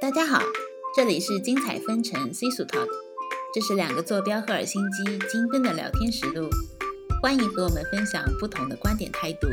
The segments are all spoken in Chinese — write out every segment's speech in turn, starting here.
大家好，这里是精彩纷呈 C 数 Talk，这是两个坐标赫尔辛基精分的聊天实录，欢迎和我们分享不同的观点态度。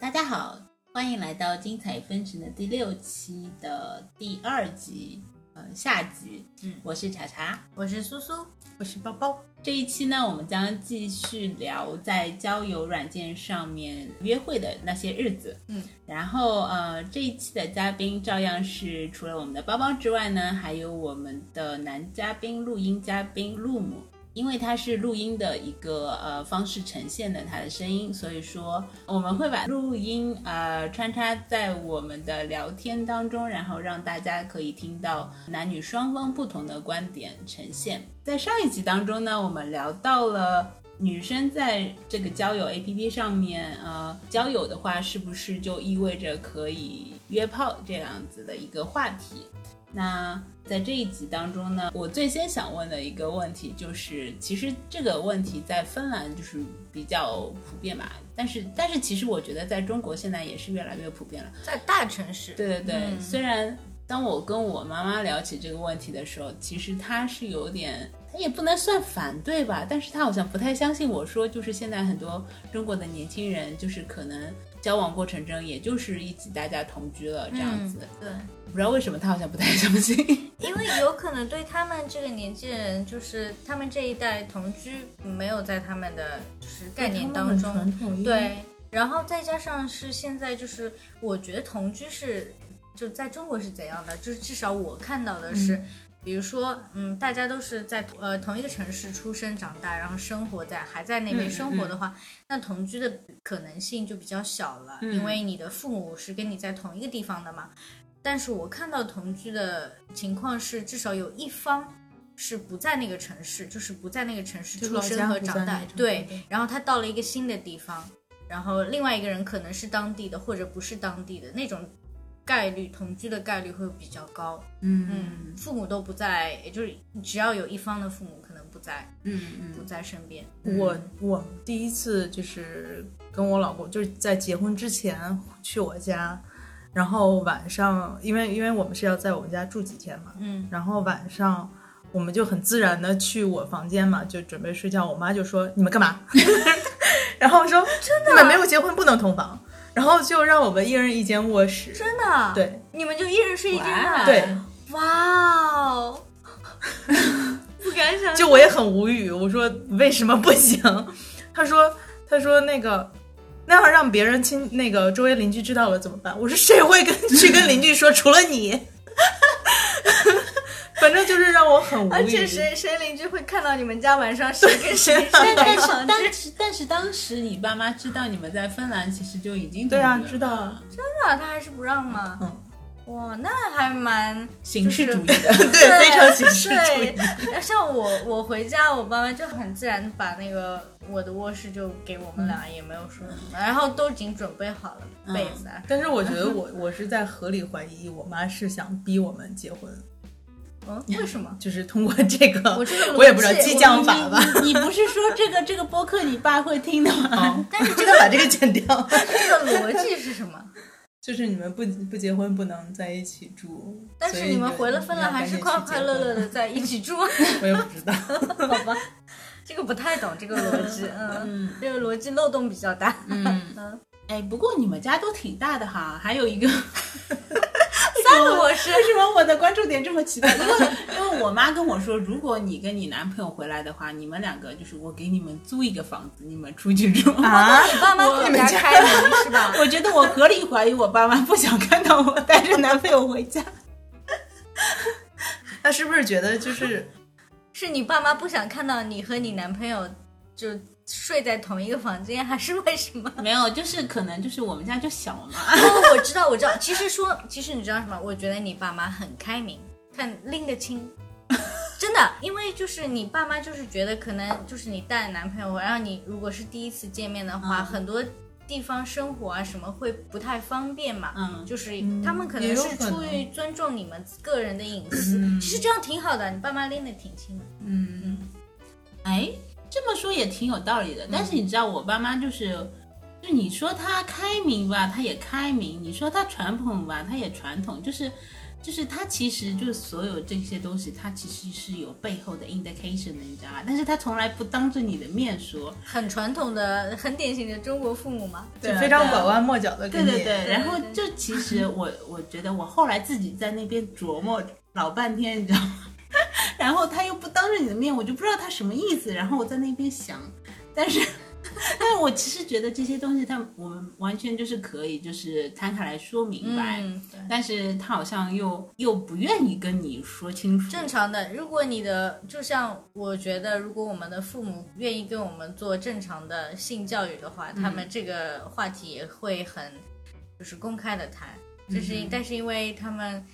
大家好，欢迎来到精彩纷呈的第六期的第二集，呃，下集。嗯我是茶茶。我是苏苏，我是包包，这一期呢，我们将继续聊在交友软件上面约会的那些日子。嗯，然后呃，这一期的嘉宾照样是除了我们的包包之外呢，还有我们的男嘉宾、录音嘉宾陆母。因为它是录音的一个呃方式呈现的它的声音，所以说我们会把录音呃穿插在我们的聊天当中，然后让大家可以听到男女双方不同的观点呈现。在上一集当中呢，我们聊到了女生在这个交友 APP 上面呃交友的话，是不是就意味着可以约炮这样子的一个话题？那在这一集当中呢，我最先想问的一个问题就是，其实这个问题在芬兰就是比较普遍吧，但是但是其实我觉得在中国现在也是越来越普遍了。在大城市，对对对，嗯虽然当我跟我妈妈聊起这个问题的时候，其实她是有点，她也不能算反对吧，但是她好像不太相信我说，就是现在很多中国的年轻人，就是可能交往过程中，也就是一起大家同居了这样子。对，不知道为什么他好像不太相信。因为有可能对他们这个年纪人，就是他们这一代同居没有在他们的就是概念当中，传统，对，然后再加上是现在就是，我觉得同居是就在中国是怎样的？就是至少我看到的是，比如说，嗯，大家都是在呃同一个城市出生长大，然后生活在还在那边嗯生活的话，那同居的可能性就比较小了，嗯因为你的父母是跟你在同一个地方的嘛。但是我看到同居的情况是，至少有一方是不在那个城市，就是不在那个城市出生和长大对，然后他到了一个新的地方，然后另外一个人可能是当地的或者不是当地的那种概率，同居的概率会比较高。嗯嗯，父母都不在，也就是只要有一方的父母可能不在，嗯不在身边。我我第一次就是跟我老公，就是在结婚之前去我家，然后晚上，因为因为我们是要在我们家住几天嘛，嗯然后晚上我们就很自然的去我房间嘛，就准备睡觉。我妈就说：“你们干嘛？” 然后说：“真的，你们没有结婚不能同房。”然后就让我们一人一间卧室。真的？，啊对你们就一人睡一间？对，哇哦，不敢想。就我也很无语，我说为什么不行？他说他说那个那要让别人亲那个周围邻居知道了怎么办？我说谁会跟去跟邻居说？除了你。反正就是让我很无语。而且谁谁邻居会看到你们家晚上谁跟谁 但是房间？但是但是当时你爸妈知道你们在芬兰，其实就已经对啊知道真的，他还是不让吗？嗯，哇，那还蛮形式主义就是的。对非常形式主义。对，像我我回家，我爸妈就很自然地把那个我的卧室就给我们俩，也没有说什么，然后都已经准备好了被子啊。但是我觉得我我是在合理怀疑我妈是想逼我们结婚，嗯，为什么？就是通过这个，我这个我也不知道激将法吧。你不是说这个这个播客你爸会听的吗？哦，但是 真的把这个剪掉。这个逻辑是什么？就是你们不不结婚不能在一起住，但是你们回了芬兰还是快快乐乐的在一起住，我也不知道。好吧？这个不太懂这个逻辑，嗯，这个逻辑漏洞比较大。嗯嗯，哎，不过你们家都挺大的哈，还有一个三个卧室，为什么我的关注点这么奇怪？因为因为我妈跟我说，如果你跟你男朋友回来的话，你们两个就是我给你们租一个房子，你们出去住。啊，你爸妈更加开门 是吧？我觉得我合理怀疑我爸妈不想看到我带着男朋友回家。他是不是觉得就是是你爸妈不想看到你和你男朋友就睡在同一个房间，还 是为什么？没有，就是可能就是我们家就小嘛。哦，我知道，我知道。其实说，其实你知道什么？我觉得你爸妈很开明，很拎得清。真的，因为就是你爸妈就是觉得可能就是你带男朋友，然后你如果是第一次见面的话，嗯很多地方生活啊什么会不太方便嘛。嗯就是他们可能是出于尊重你们个人的隐私，嗯其实这样挺好的，你爸妈拎得挺清的。嗯，哎，这么说也挺有道理的。但是你知道，我爸妈就是就你说他开明吧，他也开明；你说他传统吧，他也传统。就是，就是他其实就是所有这些东西，他其实是有背后的 indication 的，你知道吧？但是他从来不当着你的面说。很传统的、很典型的中国父母嘛。就非常拐弯抹角的跟你。对对对，然后就其实我我觉得我后来自己在那边琢磨老半天，你知道吗？然后他又不当着你的面，我就不知道他什么意思。然后我在那边想，但是。但是我其实觉得这些东西，他我们完全就是可以，就是摊开来说明白。但是他好像又又不愿意跟你说清楚。正常的，如果你的就像我觉得，如果我们的父母愿意跟我们做正常的性教育的话，他们这个话题也会很就是公开的谈。就是，但是因为他们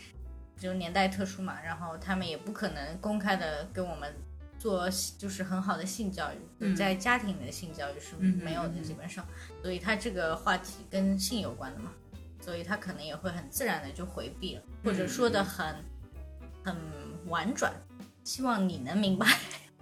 就年代特殊嘛，然后他们也不可能公开的跟我们做就是很好的性教育，嗯在家庭里的性教育是嗯没有的，基本上，所以他这个话题跟性有关的嘛，所以他可能也会很自然的就回避了，或者说的很很婉转，希望你能明白，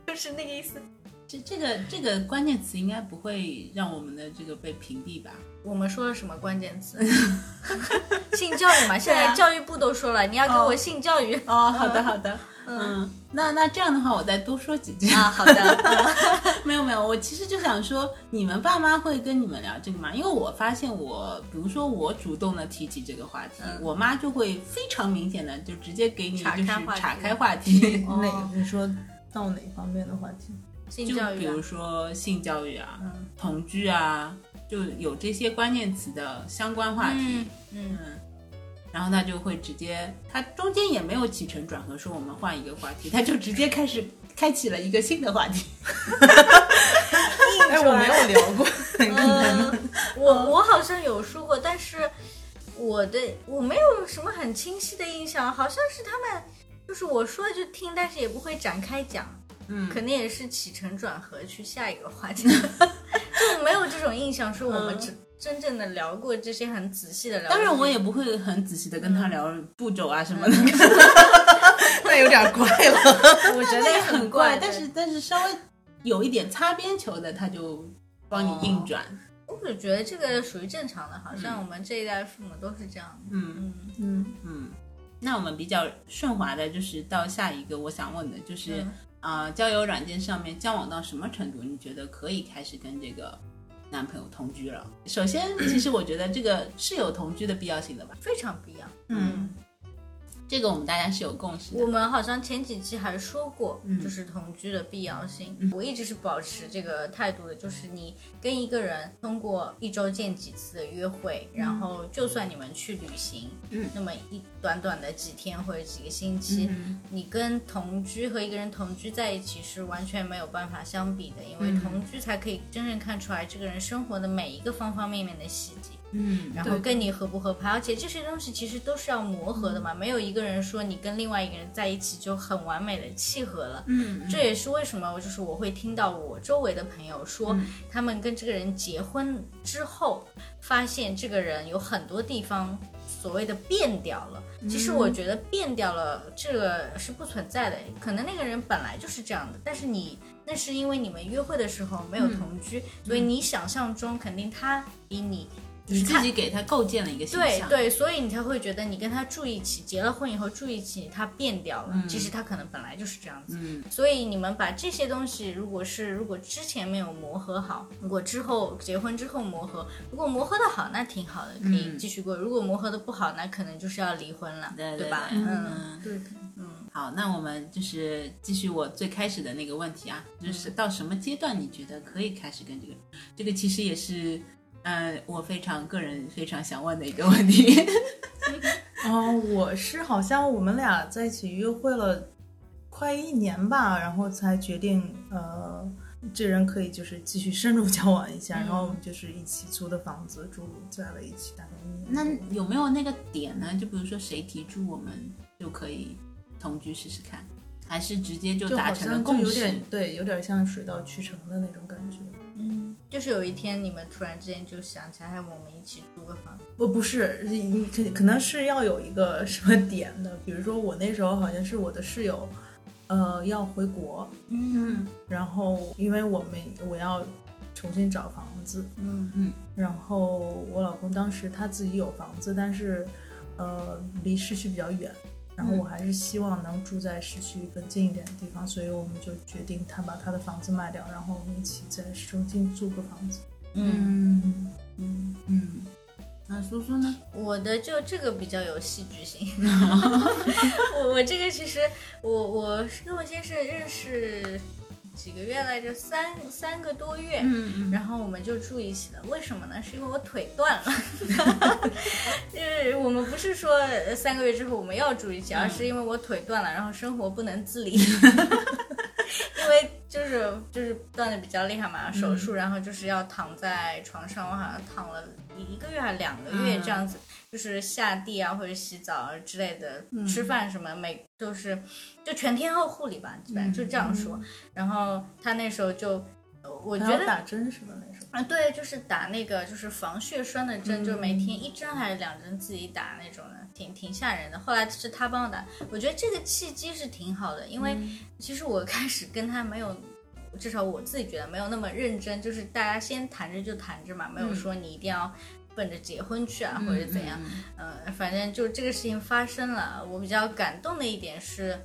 就是那个意思。这这个这个关键词应该不会让我们的这个被屏蔽吧？我们说了什么关键词？性教育嘛，现在教育部都说了，你要给我性教育。哦，好的好的，嗯，那那这样的话，我再多说几句啊，好的，没有没有，我其实就想说，你们爸妈会跟你们聊这个吗？因为我发现我，比如说我主动的提起这个话题，嗯我妈就会非常明显的就直接给你就是岔开话题岔开话 题，哦哪个？你说到哪方面的话题？性教育、啊比如，说性教育啊、嗯同居啊，就有这些关键词的相关话题。嗯然后他就会直接，他中间也没有起承转合，说我们换一个话题，他就直接开始开启了一个新的话题。哎，我没有聊过，嗯，我我好像有说过，但是我的我没有什么很清晰的印象，好像是他们就是我说就听，但是也不会展开讲，嗯可能也是起承转合去下一个话题，就 没有这种印象，是我们真真正的聊过这些很仔细的聊。当然，我也不会很仔细的跟他聊步骤啊什么的，那有点怪了。我觉得很怪，但是但是稍微有一点擦边球的，他就帮你硬转。我就觉得这个属于正常的，好像我们这一代父母都是这样。嗯嗯嗯，嗯，那我们比较顺滑的，就是到下一个我想问的，就是啊、交友软件上面交往到什么程度，你觉得可以开始跟这个男朋友同居了？首先，其实我觉得这个是有同居的必要性的吧，非常必要。嗯，这个我们大家是有共识的。我们好像前几期还说过，嗯就是同居的必要性。我一直是保持这个态度的，就是你跟一个人通过一周见几次的约会，然后就算你们去旅行，嗯那么一短短的几天或者几个星期，嗯你跟同居和一个人同居在一起是完全没有办法相比的，因为嗯同居才可以真正看出来这个人生活的每一个方方面面的细节。嗯，然后跟你合不合拍，而且这些东西其实都是要磨合的嘛，没有一个人说你跟另外一个人在一起就很完美的契合了。嗯，这也是为什么，就是我会听到我周围的朋友说，嗯他们跟这个人结婚之后，发现这个人有很多地方所谓的变掉了。其实我觉得变掉了这个是不存在的，可能那个人本来就是这样的，但是你那是因为你们约会的时候没有同居，所以你想象中肯定他比你。你自己给他构建了一个形象。对对，所以你才会觉得你跟他住一起，结了婚以后住一起，他变掉了。其实他可能本来就是这样子。嗯所以你们把这些东西，如果是如果之前没有磨合好，如果之后结婚之后磨合，如果磨合的好，那挺好的，可以继续过；如果磨合的不好，那可能就是要离婚了，对对吧？对嗯，嗯对，好，那我们就是继续我最开始的那个问题啊，就是到什么阶段你觉得可以开始跟这个？这个其实也是，呃，我非常个人非常想问的一个问题。哦，我是好像我们俩在一起约会了快一年吧，然后才决定，呃，这人可以就是继续深入交往一下，然后我们就是一起租的房子住在了一起，大概一年。那有没有那个点呢？就比如说谁提出我们就可以同居试试看，还是直接就达成共识？点对，有点像水到渠成的那种感觉。嗯，就是有一天你们突然之间就想起来，哎我们一起租个房子。不不是，你可可能是要有一个什么点的，比如说我那时候好像是我的室友，呃，要回国，嗯然后因为我们我要重新找房子。嗯嗯然后我老公当时他自己有房子，但是呃离市区比较远，然后我还是希望能住在市区更近一点的地方，所以我们就决定他把他的房子卖掉，然后我们一起在市中心租个房子。嗯，嗯嗯嗯，那苏苏呢？我的就这个比较有戏剧性。我我这个其实我我是跟我先生认识几个月来着，三三个多月。嗯嗯。然后我们就住一起了，为什么呢？是因为我腿断了，就是我们不是说呃三个月之后我们要住一起，而是因为我腿断了，然后生活不能自理，因为就是就是断的比较厉害嘛，手术，然后就是要躺在床上，我好像躺了一个月还是两个月嗯。这样子，就是下地啊或者洗澡啊之类的，吃饭什么每就是就全天候护理吧，基本上就这样说。然后他那时候就。呃我觉得打针是吧？那时候啊，对，就是打那个就是防血栓的针，就每天一针还是两针自己打那种的，挺挺吓人的。后来是他帮我打，我觉得这个契机是挺好的，因为其实我开始跟他没有。至少我自己觉得没有那么认真，就是大家先谈着就谈着嘛，没有说你一定要奔着结婚去啊，或者怎样。嗯、反正就这个事情发生了，我比较感动的一点是，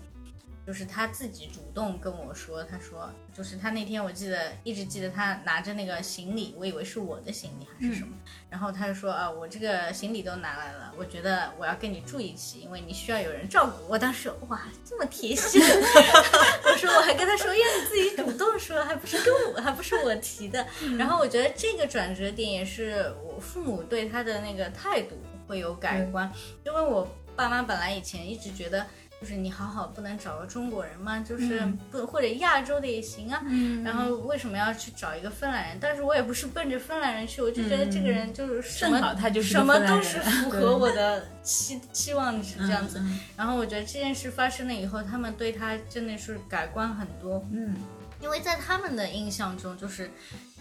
就是他自己主动跟我说，他说，就是他那天我记得一直记得他拿着那个行李，我以为是我的行李还是什么，然后他就说啊，我这个行李都拿来了，我觉得我要跟你住一起，因为你需要有人照顾。我当时哇，这么贴心，我说我还跟他说，呀，你自己主动说，还不是跟我，还不是我提的。然后我觉得这个转折点也是我父母对他的那个态度会有改观，因为我爸妈本来以前一直觉得。就是你好好不能找个中国人吗？就是不、或者亚洲的也行啊。嗯然后为什么要去找一个芬兰人？但是我也不是奔着芬兰人去，我就觉得这个人就是什么、他就是什么都是 符合我的期期望值这样子。嗯然后我觉得这件事发生了以后，他们对他真的是改观很多。嗯因为在他们的印象中，就是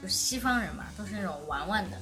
就是西方人嘛，都是那种玩玩的，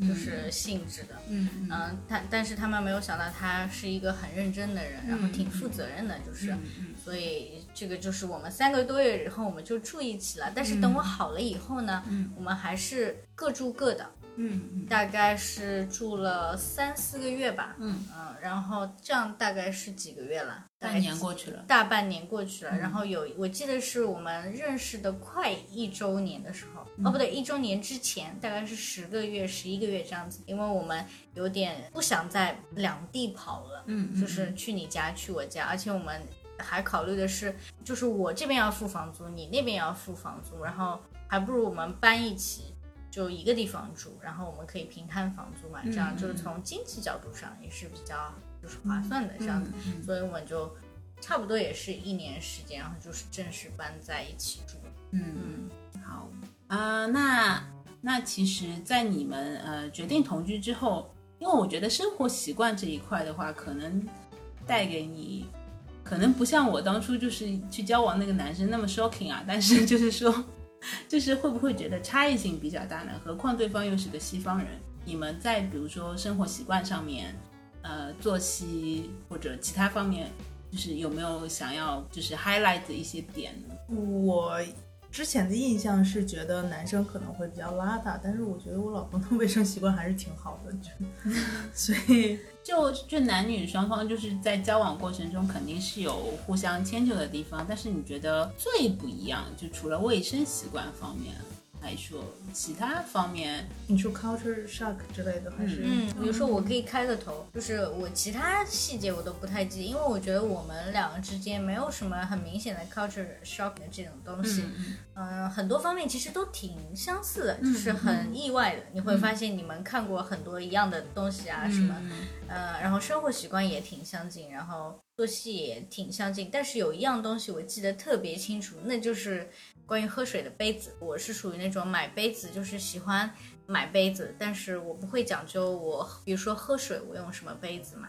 就是性质的。嗯嗯。呃，他但是他们没有想到他是一个很认真的人，然后挺负责任的，就是，所以这个就是我们三个多月以后我们就住一起了。但是等我好了以后呢，我们还是各住各的，嗯大概是住了三四个月吧，嗯。嗯然后这样大概是几个月了？大半年过去了。大半年过去了，然后有我记得是我们认识的快一周年的时候，哦不对，一周年之前大概是十个月、十一个月这样子，因为我们有点不想在两地跑了，嗯。就是去你家去我家，而且我们还考虑的是，就是我这边要付房租，你那边要付房租，然后还不如我们搬一起。就一个地方住，然后我们可以平摊房租嘛，这样就是从经济角度上也是比较就是划算的这样子，所以我们就差不多也是一年时间，然后就是正式搬在一起住。嗯，好啊、那那其实，在你们呃决定同居之后，因为我觉得生活习惯这一块的话，可能带给你，可能不像我当初就是去交往那个男生那么 shocking 啊，但是就是说，就是会不会觉得差异性比较大呢？何况对方又是个西方人，你们在比如说生活习惯上面，呃，作息或者其他方面，就是有没有想要就是 highlight 的一些点呢？我之前的印象是觉得男生可能会比较邋遢，但是我觉得我老公的 卫生习惯还是挺好的，就 所以。就就男女双方就是在交往过程中肯定是有互相迁就的地方，但是你觉得最不一样，就除了卫生习惯方面来说，其他方面，你说 culture shock 之类的，还是嗯，比如说我可以开个头，就是我其他细节我都不太记，因为我觉得我们两个之间没有什么很明显的 culture shock 的这种东西。嗯、很多方面其实都挺相似的，就是很意外的，你会发现你们看过很多一样的东西啊，什么，呃，然后生活习惯也挺相近，然后作息也挺相近，但是有一样东西我记得特别清楚，那就是关于喝水的杯子。我是属于那种买杯子就是喜欢买杯子，但是我不会讲究我，比如说喝水我用什么杯子嘛，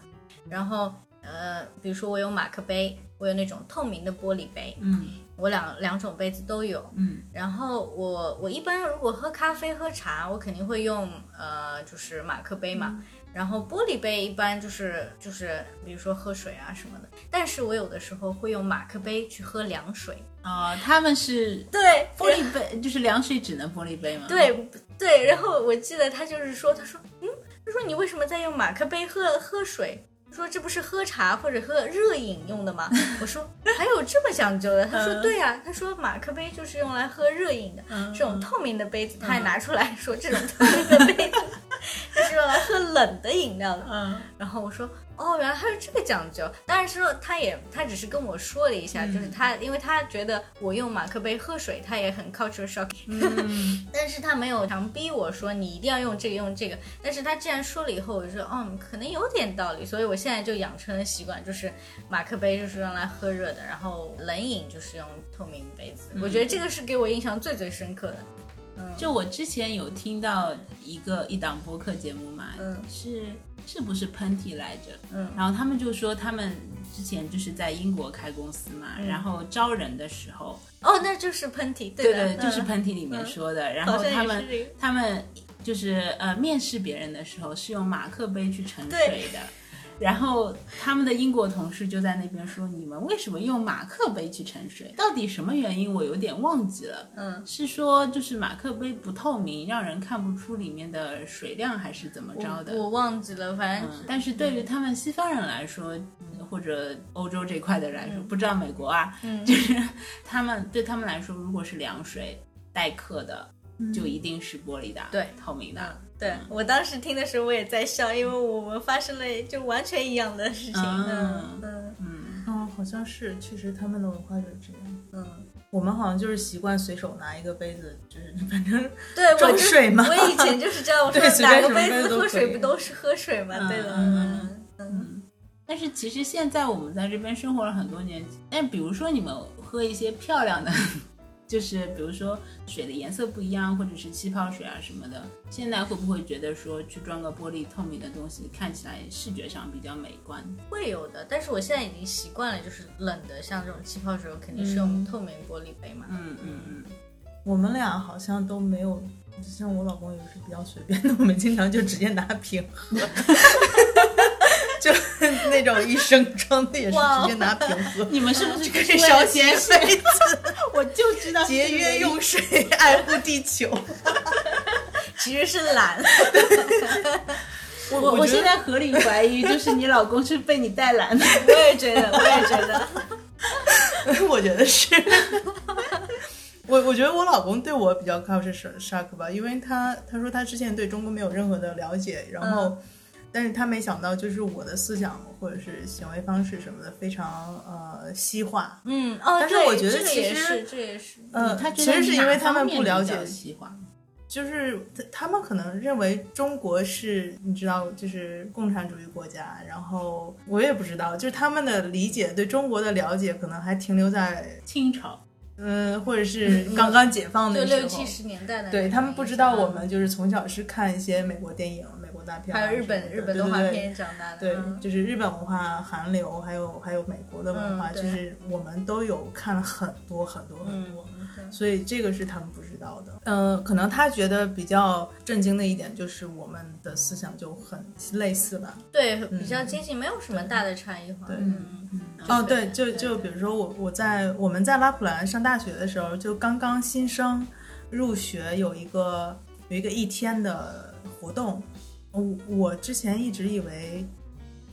然后呃，比如说我有马克杯，我有那种透明的玻璃杯，嗯我两两种杯子都有，嗯然后我我一般如果喝咖啡喝茶，我肯定会用呃就是马克杯嘛。然后玻璃杯一般就是就是比如说喝水啊什么的，但是我有的时候会用马克杯去喝凉水。啊、他们是对，玻璃杯，就是凉水只能玻璃杯吗？，对对，然后我记得他就是说，他说，嗯，他说你为什么在用马克杯喝喝水？说这不是喝茶或者喝热饮用的吗？我说还有这么讲究的？他说嗯对呀、他说马克杯就是用来喝热饮的，嗯这种透明的杯子他还拿出来说这种透明的杯子 就是用来喝冷的饮料的。嗯然后我说哦，原来他是这个讲究。但是说他也他只是跟我说了一下，就是他因为他觉得我用马克杯喝水，他也很 culture shock，、嗯 但是他没有强逼我说你一定要用这个用这个。但是他既然说了以后，我就说嗯，可能有点道理，所以我现在就养成了习惯，就是马克杯就是用来喝热的，然后冷饮就是用透明杯子。我觉得这个是给我印象最最深刻的。就我之前有听到一个一档播客节目嘛，嗯是是不是喷嚏来着？嗯然后他们就说他们之前就是在英国开公司嘛，嗯然后招人的时候，哦，那就是喷嚏，对的，对，就是嗯喷嚏里面说的，然后他们他们就是呃面试别人的时候是用马克杯去盛水的。然后他们的英国同事就在那边说：“你们为什么用马克杯去盛水？到底什么原因？我有点忘记了。嗯，是说就是马克杯不透明，让人看不出里面的水量，还是怎么着的？我我忘记了，反正嗯，但是对于他们西方人来说，或者欧洲这块的人来说，不知道美国啊，嗯就是他们对他们来说，如果是凉水待客的，就一定是玻璃的，对透明的。对我当时听的时候我也在笑，因为我们发生了就完全一样的事情。嗯嗯。嗯。嗯，哦，好像是，确实他们的文化就是这样。嗯，我们好像就是习惯随手拿一个杯子，就是 反正对，我装就水嘛。我以前就是这样，我说 对随哪个杯子喝水不都是喝水吗？嗯对的，嗯嗯。嗯。但是其实现在我们在这边生活了很多年，但比如说你们喝一些漂亮的，就是比如说水的颜色不一样，或者是气泡水啊什么的，现在会不会觉得说去装个玻璃透明的东西，看起来视觉上比较美观？会有的。但是我现在已经习惯了，就是冷的，像这种气泡水，我肯定是用透明玻璃杯嘛。嗯嗯嗯。我们俩好像都没有，像我老公也是比较随便的，我们经常就直接拿瓶喝，就 那种一升装的也是直接拿瓶喝。你们是不是 这个是烧了节节杯子，我就知道节约用水，爱护地球。其实是懒，我我我现在合理怀疑，就是你老公是被你带懒的。我也觉得，我也觉得。我觉得是。我我觉得我老公对我比较 culture shock 吧，因为他他说他之前对中国没有任何的了解，然后，嗯但是他没想到就是我的思想或者是行为方式什么的非常呃西化，嗯，哦，但是我觉得这个其实也是，这也是。呃，他其实是因为他们不了解西化。就是他他们可能认为中国是你知道，就是共产主义国家，然后我也不知道，就是他们的理解对中国的了解可能还停留在清朝，嗯、或者是刚刚解放就的时候，六七十年代的对他们不知道我们嗯就是从小是看一些美国电影、美还有日本日本动画片长大的，对，嗯。就是日本文化、韩流，还有还有美国的文化，嗯就是我们都有看了很多很多很多，所以这个是他们不知道的。嗯，可能他觉得比较震惊的一点就是我们的思想就很类似吧。对，比较接近，没有什么大的差异化。嗯哦，对，就就比如说我我在我们在拉普兰上大学的时候，就刚刚新生入学有一个有一个一天的活动，我我之前一直以为。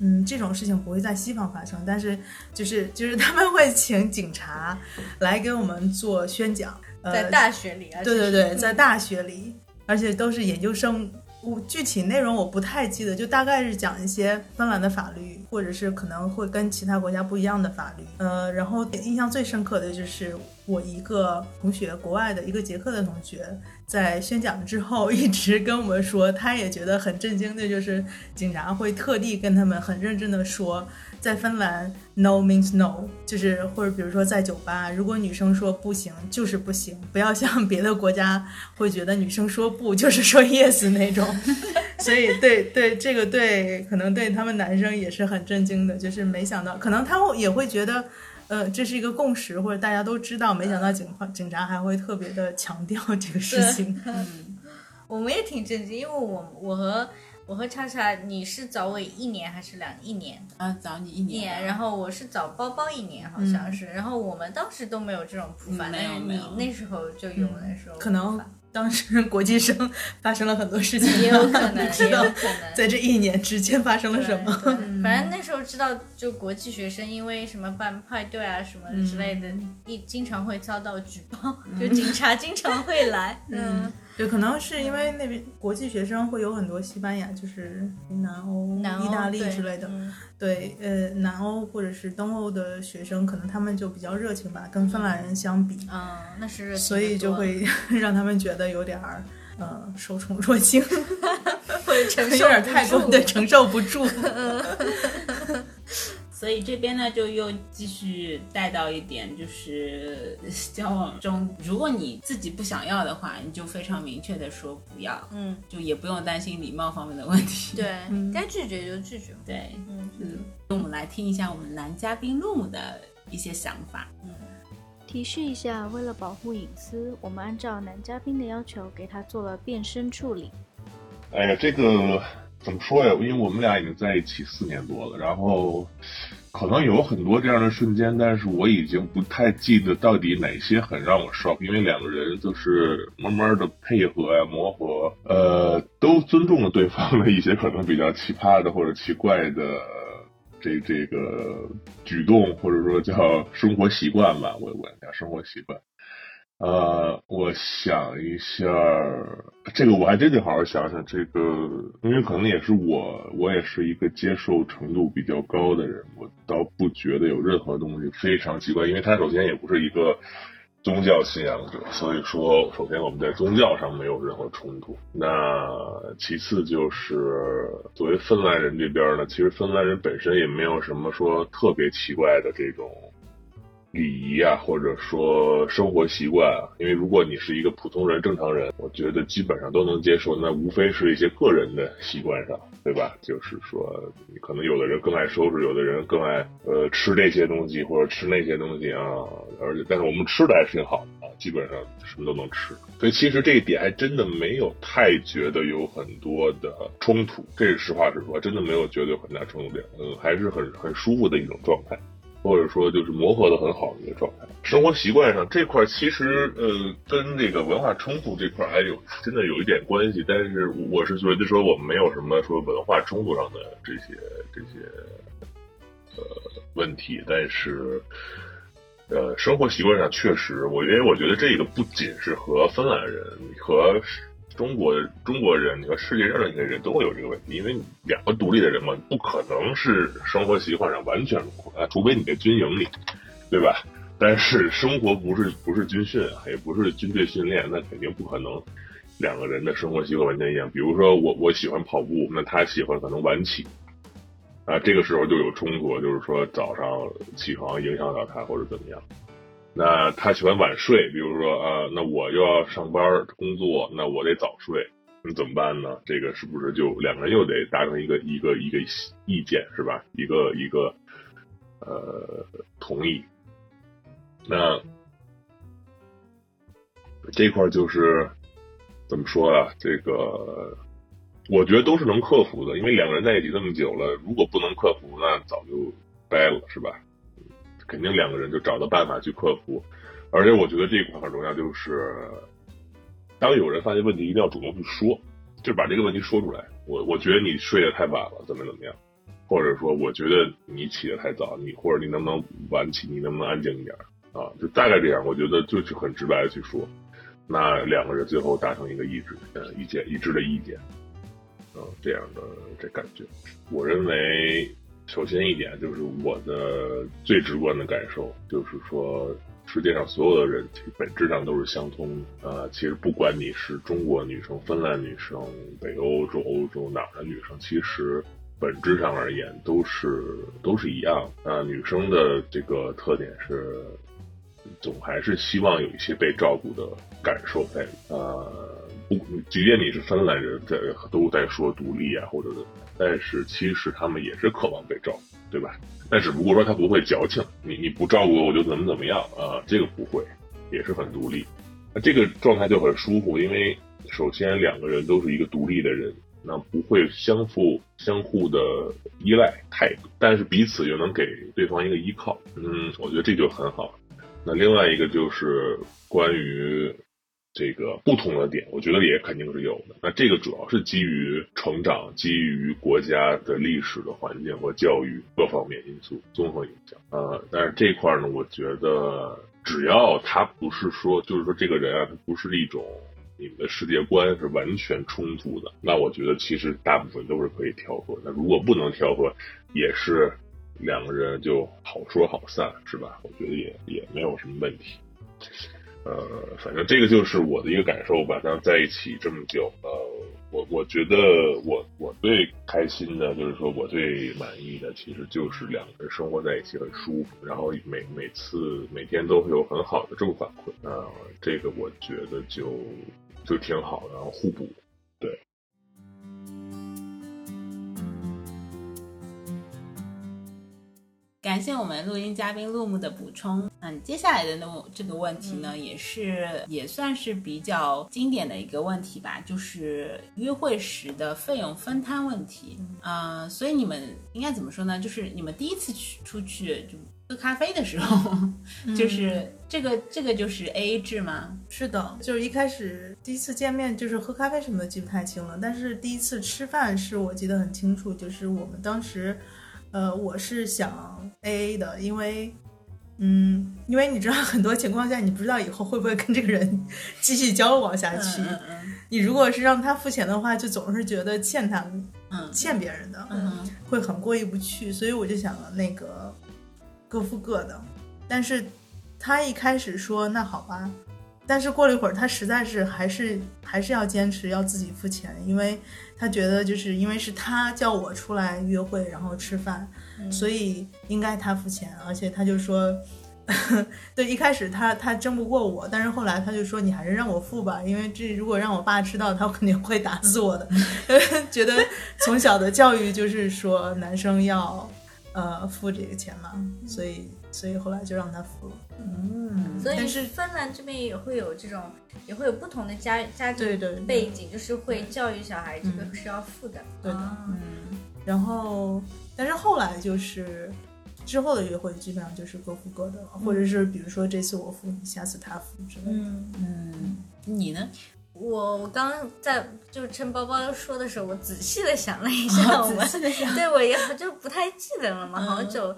嗯，这种事情不会在西方发生，但是就是就是他们会请警察来给我们做宣讲，呃，在大学里啊，对对对，在大学里，而且都是研究生。我具体内容我不太记得，就大概是讲一些芬兰的法律，或者是可能会跟其他国家不一样的法律。呃，然后印象最深刻的就是我一个同学，国外的一个捷克的同学，在宣讲之后 一直跟我们说，他也觉得很震惊的，就是警察会特地跟他们很认真的说，在芬兰，no means no，就是或者比如说在酒吧，如果女生说不行，就是不行，不要像别的国家会觉得女生说不就是说 yes 那种。所以对对这个对可能对他们男生也是很震惊的，就是没想到，可能他们也会觉得。呃，这是一个共识，或者大家都知道，没想到警方警察还会特别的强调这个事情。嗯我们也挺震惊，因为我我和我和叉叉，你是早我一年还是两一年？啊，早你一一年，年，然后我是早包包一年，好像是。然后我们当时都没有这种普法，但是你有没有那时候就有那时候可能当时国际生 发生了很多事情，也有可能，知道。在这一年之间发生了什么。反正那时候知道，就国际学生因为什么办派对啊什么之类的，一经常会遭到举报，就警察经常会来。嗯，对，可能是因为那边国际学生会有很多西班牙，就是南欧、南欧意大利之类的。嗯对，呃，南欧或者是东欧的学生，可能他们就比较热情吧，跟芬兰人相比，嗯，那是热情所以就会 让他们觉得有点儿，呃，受宠若惊，会 承受有受点太过不住的承受不住。所以这边呢，就又继续带到一点，就是 交往中，如果你自己不想要的话，你就非常明确的说不要，嗯，就也不用担心礼貌方面的问题。对，该拒绝就拒绝。对，嗯嗯，我们来听一下我们男嘉宾陆母的一些想法。嗯提示一下，为了保护隐私，我们按照男嘉宾的要求给他做了变身处理。哎呀，这个怎么说呀？因为我们俩已经在一起四年多了，然后可能有很多这样的瞬间，但是我已经不太记得到底哪些很让我 shock，因为两个人就是慢慢的配合呀、磨合，呃，都尊重了对方的一些可能比较奇葩的或者奇怪的。这这个举动或者说叫生活习惯吧，我我叫生活习惯。呃，我想一下，这个我还真得好好想想。这个，因为可能也是我，我也是一个接受程度比较高的人，我倒不觉得有任何东西非常奇怪。因为他首先也不是一个宗教信仰者，所以说，首先我们在宗教上没有任何冲突。那其次就是作为芬兰人这边呢，其实芬兰人本身也没有什么说特别奇怪的这种。礼仪啊，或者说生活习惯啊，因为如果你是一个普通人、正常人，我觉得基本上都能接受。那无非是一些个人的习惯上，对吧？就是说，可能有的人更爱收拾，有的人更爱呃吃这些东西或者吃那些东西啊。而且，但是我们吃的还挺好啊，基本上什么都能吃。所以其实这一点还真的没有太觉得有很多的冲突，这是实话实说，真的没有觉得有很大冲突点。嗯，还是很很舒服的一种状态。或者说就是磨合的很好的一个状态。生活习惯上这块其实呃跟这个文化冲突这块还有真的有一点关系，但是我是觉得说我们没有什么说文化冲突上的这些这些呃问题，但是呃生活习惯上确实，我因为我觉得这个不仅是和芬兰人和。中国中国人，你和世界上的一些人都会有这个问题，因为两个独立的人嘛，不可能是生活习惯上完全融合啊，除非你在军营里，对吧？但是生活不是不是军训，也不是军队训练，那肯定不可能两个人的生活习惯完全一样。比如说我我喜欢跑步，那他喜欢可能晚起啊，这个时候就有冲突，就是说早上起床影响到他或者怎么样。那他喜欢晚睡，比如说啊，那我又要上班工作，那我得早睡，那怎么办呢？这个是不是就两个人又得达成一个一个一个意见是吧？一个一个呃同意。那这块就是怎么说啊？这个我觉得都是能克服的，因为两个人在一起这么久了，如果不能克服，那早就掰了，是吧？肯定两个人就找到办法去克服，而且我觉得这一块很重要，就是当有人发现问题，一定要主动去说，就把这个问题说出来。我我觉得你睡得太晚了，怎么怎么样，或者说我觉得你起得太早，你或者你能不能晚起，你能不能安静一点啊？就大概这样，我觉得就是很直白的去说，那两个人最后达成一个一致呃意见一致的意见，嗯，这样的这感觉，我认为。首先一点就是我的最直观的感受，就是说世界上所有的人其实本质上都是相通的。呃，其实不管你是中国女生、芬兰女生、北欧洲、欧洲哪儿的女生，其实本质上而言都是都是一样。啊，女生的这个特点是，总还是希望有一些被照顾的感受在。呃，不，即便你是芬兰人，在都在说独立啊，或者。但是其实他们也是渴望被照顾，对吧？但只不过说他不会矫情，你你不照顾我，我就怎么怎么样啊？这个不会，也是很独立。那这个状态就很舒服，因为首先两个人都是一个独立的人，那不会相互相互的依赖太，但是彼此又能给对方一个依靠。嗯，我觉得这就很好。那另外一个就是关于这个不同的点，我觉得也肯定是有的。那这个主要是基于成长，基于国家的历史的环境和教育各方面因素综合影响。呃，但是这块呢，我觉得只要他不是说，就是说这个人啊，他不是一种。你们的世界观是完全冲突的，那我觉得其实大部分都是可以调和。那如果不能调和，也是两个人就好说好散，是吧？我觉得也也没有什么问题。呃，反正这个就是我的一个感受吧。那在一起这么久，呃，我我觉得我我最开心的就是说我最满意的，其实就是两个人生活在一起很舒服，然后每每次每天都会有很好的正反馈。呃，这个我觉得就。就挺好的，然后互补，感谢我们录音嘉宾陆木的补充。嗯，接下来的呢这个问题呢，也是也算是比较经典的一个问题吧，就是约会时的费用分摊问题。嗯，所以你们应该怎么说呢？就是你们第一次去出去就。喝咖啡的时候，就是这个这个就是 A A 制吗？是的，就是一开始第一次见面就是喝咖啡什么的记不太清了，但是第一次吃饭是我记得很清楚，就是我们当时，呃，我是想 A A 的，因为，嗯，因为你知道很多情况下你不知道以后会不会跟这个人继续交往下去，你如果是让他付钱的话，就总是觉得欠他，嗯，欠别人的，嗯，会很过意不去，所以我就想了那个。各付各的，但是他一开始说那好吧，但是过了一会儿，他实在是还是还是要坚持要自己付钱，因为他觉得就是因为是他叫我出来约会，然后吃饭，所以应该他付钱，而且他就说，对，一开始他他争不过我，但是后来他就说你还是让我付吧，因为这如果让我爸知道，他肯定会打死我的，觉得从小的教育就是说男生要。呃，付这个钱嘛，所以所以后来就让他付了。嗯，所以是芬兰这边也会有这种，也会有不同的家家庭背景，就是会教育小孩，这个是要付的。对的，嗯。然后，但是后来就是之后的约会基本上就是各付各的，或者是比如说这次我付，你下次他付之类的。嗯嗯，你呢？我我刚刚在就趁包包说的时候，我仔细的想了一 下，我 对我也就不太记得了嘛，好久。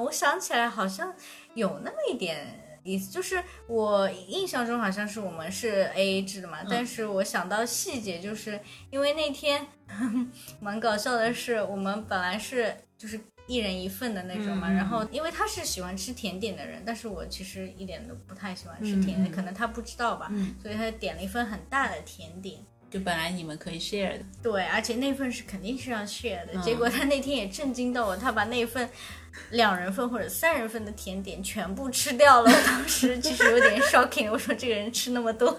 我想起来好像有那么一点意思，就是我印象中好像是我们是 A A 制的嘛，但是我想到细节，就是因为那天 蛮搞笑的是，我们本来是就是。一人一份的那种嘛，然后因为他是喜欢吃甜点的人，但是我其实一点都不太喜欢吃甜点，可能他不知道吧，所以他点了一份很大的甜点，就本来你们可以 share 的，对，而且那份是肯定是要 share 的，结果他那天也震惊到我，他把那份两人份或者三人份的甜点全部吃掉了，我当时其实有点 shocking，我说这个人吃那么多。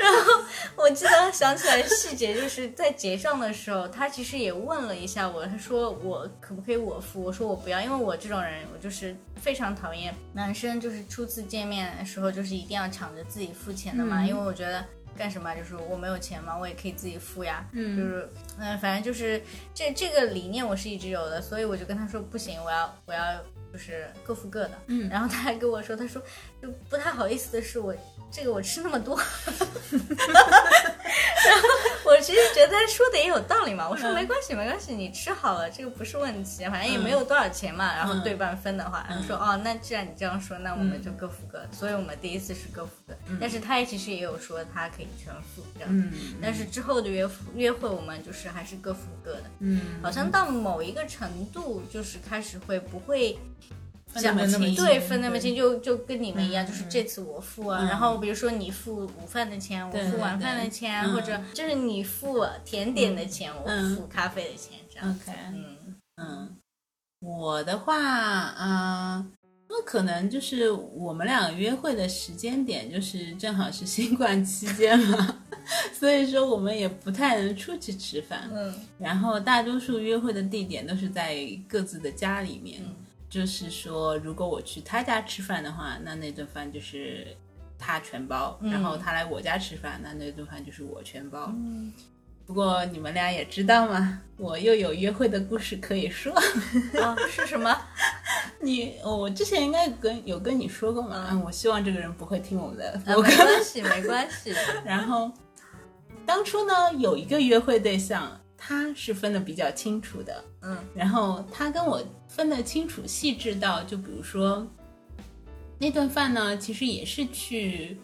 然后我记得想起来细节，就是在结账的时候，他其实也问了一下我，他说我可不可以我付？我说我不要，因为我这种人，我就是非常讨厌男生，就是初次见面的时候就是一定要抢着自己付钱的嘛，因为我觉得干什么就是我没有钱嘛，我也可以自己付呀，嗯，就是嗯，反正就是这这个理念我是一直有的，所以我就跟他说不行，我要我要就是各付各的，嗯，然后他还跟我说，他说就不太好意思的是我。这个我吃那么多，然后我其实觉得他说的也有道理嘛。我说没关系，没关系，你吃好了，这个不是问题，反正也没有多少钱嘛。然后对半分的话，他说哦，那既然你这样说，那我们就各付各。所以我们第一次是各付各，但是他也其实也有说他可以全付这样。但是之后的约约会，我们就是还是各付各的。嗯，好像到某一个程度，就是开始会不会。讲那么对，分那么清，就就跟你们一样，就是这次我付啊，然后比如说你付午饭的钱，我付晚饭的钱，或者就是你付甜点的钱，我付咖啡的钱，这样。OK，嗯。嗯，我的话，嗯，那可能就是我们俩约会的时间点，就是正好是新冠期间嘛，所以说我们也不太能出去吃饭，嗯，然后大多数约会的地点都是在各自的家里面。就是说，如果我去他家吃饭的话，那那顿饭就是他全包；然后他来我家吃饭，那那顿饭就是我全包。不过你们俩也知道嘛，我又有约会的故事可以说。啊，是什么？你我之前应该跟有跟你说过嘛，嗯，我希望这个人不会听我们的啊，没。关系，没关系。然后当初呢，有一个约会对象，他是分的比较清楚的，嗯然后他跟我分得清楚、细致到，就比如说那顿饭呢，其实也是去，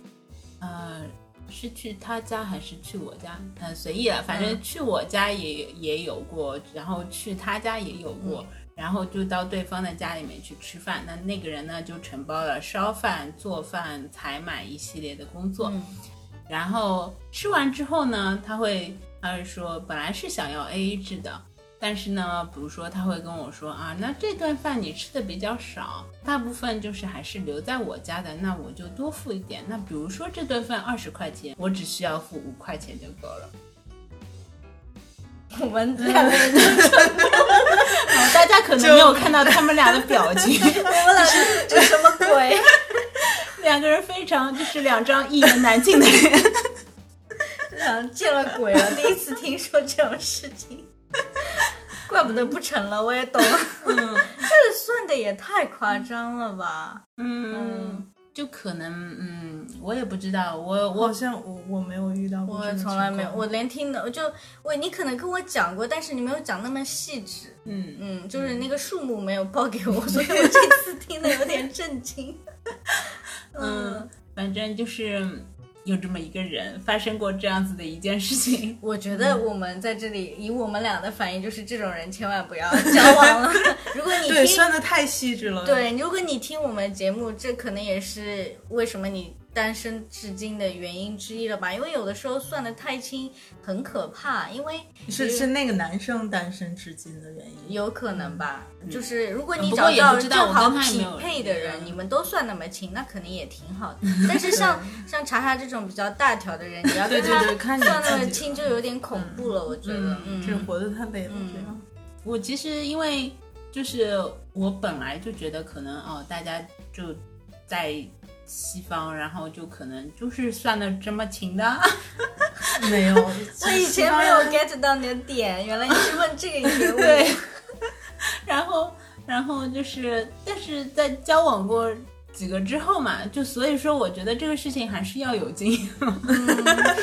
呃，是去他家还是去我家？呃，随意了，反正去我家也也有过，然后去他家也有过。然后就到对方的家里面去吃饭，那那个人呢就承包了烧饭、做饭、采买一系列的工作。嗯然后吃完之后呢，他会，他会说，本来是想要 A A 制的，但是呢，比如说他会跟我说啊，那这顿饭你吃的比较少，大部分就是还是留在我家的，那我就多付一点。那比如说这顿饭二十块钱，我只需要付五块钱就够了。我们 两个人，哦大家可能没有看到他们俩的表情，我们俩这什么鬼？两个人非常就是两张一言难尽的脸。想见了鬼了，第一次听说这种事情，怪不得不成了，我也懂了。嗯 这算的也太夸张了吧？嗯，就可能嗯，我也不知道，我我我好像我我没有遇到过我从来没有，我连听的就我你可能跟我讲过，但是你没有讲那么细致。嗯嗯，就是那个数目没有报给我，所以我这次听的有点震惊。嗯，反正就是有这么一个人发生过这样子的一件事情。我觉得我们在这里以我们俩的反应，就是这种人千万不要交往了。如果你对听算的太细致了。对，如果你听我们节目，这可能也是为什么你单身至今的原因之一了吧？因为有的时候算的太轻很可怕，因为是是那个男生单身至今的原因。有可能吧。就是如果你找到正好匹配的人，你们都算那么轻，那肯定也挺好的。但是像像查查这种比较大条的人，你要对跟他对对看你算那么轻，就有点恐怖了。我觉得，嗯，是活得太累了，嗯这样。我其实因为就是我本来就觉得可能哦，大家就在西方，然后就可能就是算的这么勤的。没有，我以前没有 get 到你的点，原来你是问这个疑问。对，然后然后就是，但是在交往过。几个之后嘛，就所以说，我觉得这个事情还是要有经验，嗯，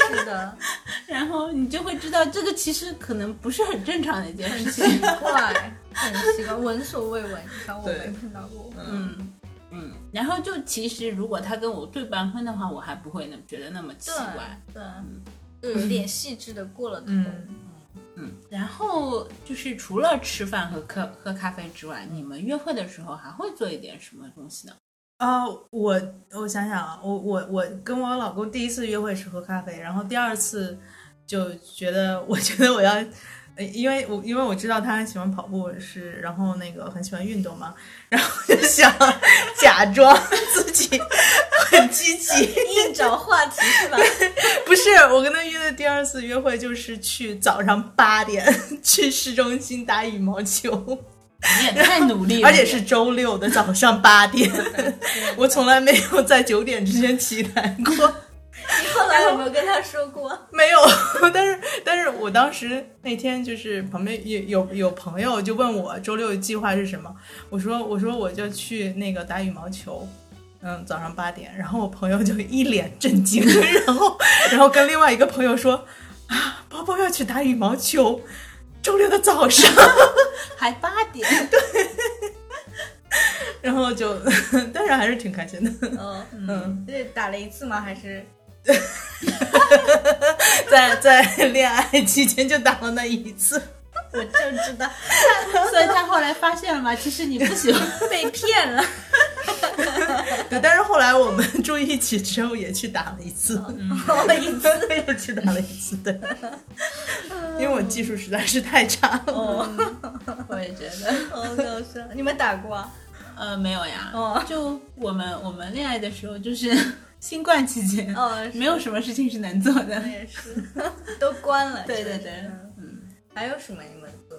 是的，然后你就会知道，这个其实可能不是很正常的一件事情。奇怪，很奇怪，闻所未闻，至少我没碰到过。嗯嗯，然后就其实如果他跟我对半分的话，我还不会那么觉得那么奇怪。对，对，就有点细致的过了头。嗯嗯，然后就是除了吃饭和喝喝咖啡之外，你们约会的时候还会做一点什么东西呢？啊、我我想想啊，我我我跟我老公第一次约会是喝咖啡，然后第二次就觉得，我觉得我要，呃因为我因为我知道他很喜欢跑步，是然后那个很喜欢运动嘛，然后就想 假装自己很积极，硬找话题是吧？不是我跟他约的第二次约会就是去早上八点去市中心打羽毛球。你也太努力了，而且是周六的早上八点，我从来没有在九点之前起来过，你后来有没有跟他说过？没有。但是，但是我当时那天就是旁边有有有朋友就问我周六的计划是什么，我说我说我就去那个打羽毛球。嗯，早上八点，然后我朋友就一脸震惊，然后，然后跟另外一个朋友说，啊，包包要去打羽毛球，周六的早上，还八点，对然后就，但是还是挺开心的。嗯，嗯，这打了一次吗？还是 在在恋爱期间就打了那一次，我就知道所以他后来发现了嘛，其实你不喜欢。被骗了？对，但是后来我们住一起之后也去打了一次，哦，一次。又去打了一次，对，因为我技术实在是太差了。哦，我也觉得，好搞笑！你们打过啊？呃，没有呀。哦就我们我们恋爱的时候，就是新冠期间，哦，没有什么事情是能做的。我。也是，都关了。对对对。嗯，还有什么你们都？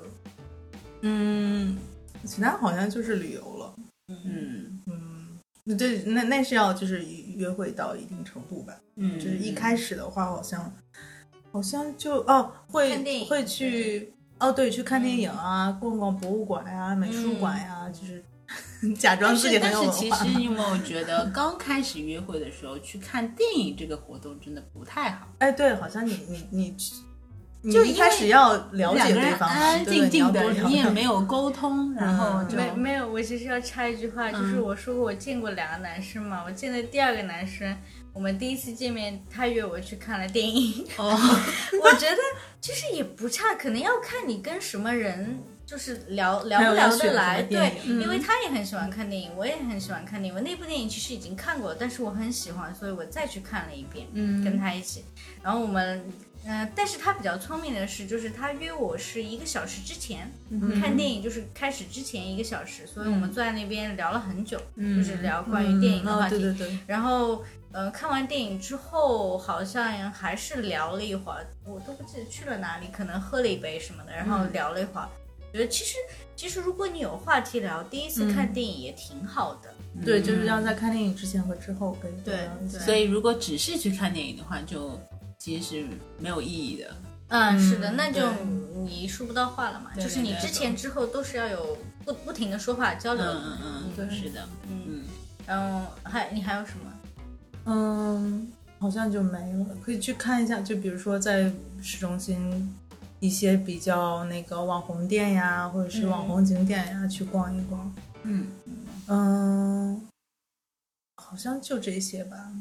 嗯，其他好像就是旅游了。嗯。嗯，对，那那是要就是约会到一定程度吧。嗯，就是一开始的话，好像好像就哦会会去哦对去看电影啊，逛逛博物馆呀、美术馆呀、就是 假装自己很有但是其。实你有没有觉得，刚开始约会的时候去看电影这个活动真的不太好？哎，对，好像你你你你就一开始要了解对方嘛，安安静静的，你也没有沟通，然后没没有，我其实要插一句话，就是我说过我见过两个男生嘛，我见的第二个男生，我们第一次见面，他约我去看了电影，哦，我觉得其实也不差，可能要看你跟什么人。就是聊聊不聊得来，对，影因为他也很喜欢看电影，我也很喜欢看电影。我那部电影其实已经看过了，但是我很喜欢，所以我再去看了一遍，嗯跟他一起。然后我们，嗯、但是他比较聪明的是，就是他约我是一个小时之前、看电影，就是开始之前一个小时，所以我们坐在那边聊了很久，就是聊关于电影的话题。对对对，然后，呃，看完电影之后，好像还是聊了一会儿，我都不记得去了哪里，可能喝了一杯什么的，然后聊了一会儿。觉得其实，其实如果你有话题聊，第一次看电影也挺好的。对，就是要在看电影之前和之后可以对聊对所以如果只是去看电影的话，就其实是没有意义的。嗯，是的，嗯那就你说不到话了嘛，就是你对对之前之后都是要有不不停的说话交流。嗯嗯嗯，对是的，嗯，嗯。然后还你还有什么？嗯，好像就没了，可以去看一下，就比如说在市中心一些比较那个网红店呀，或者是网红景点呀，去逛一逛。嗯嗯，好像就这些吧。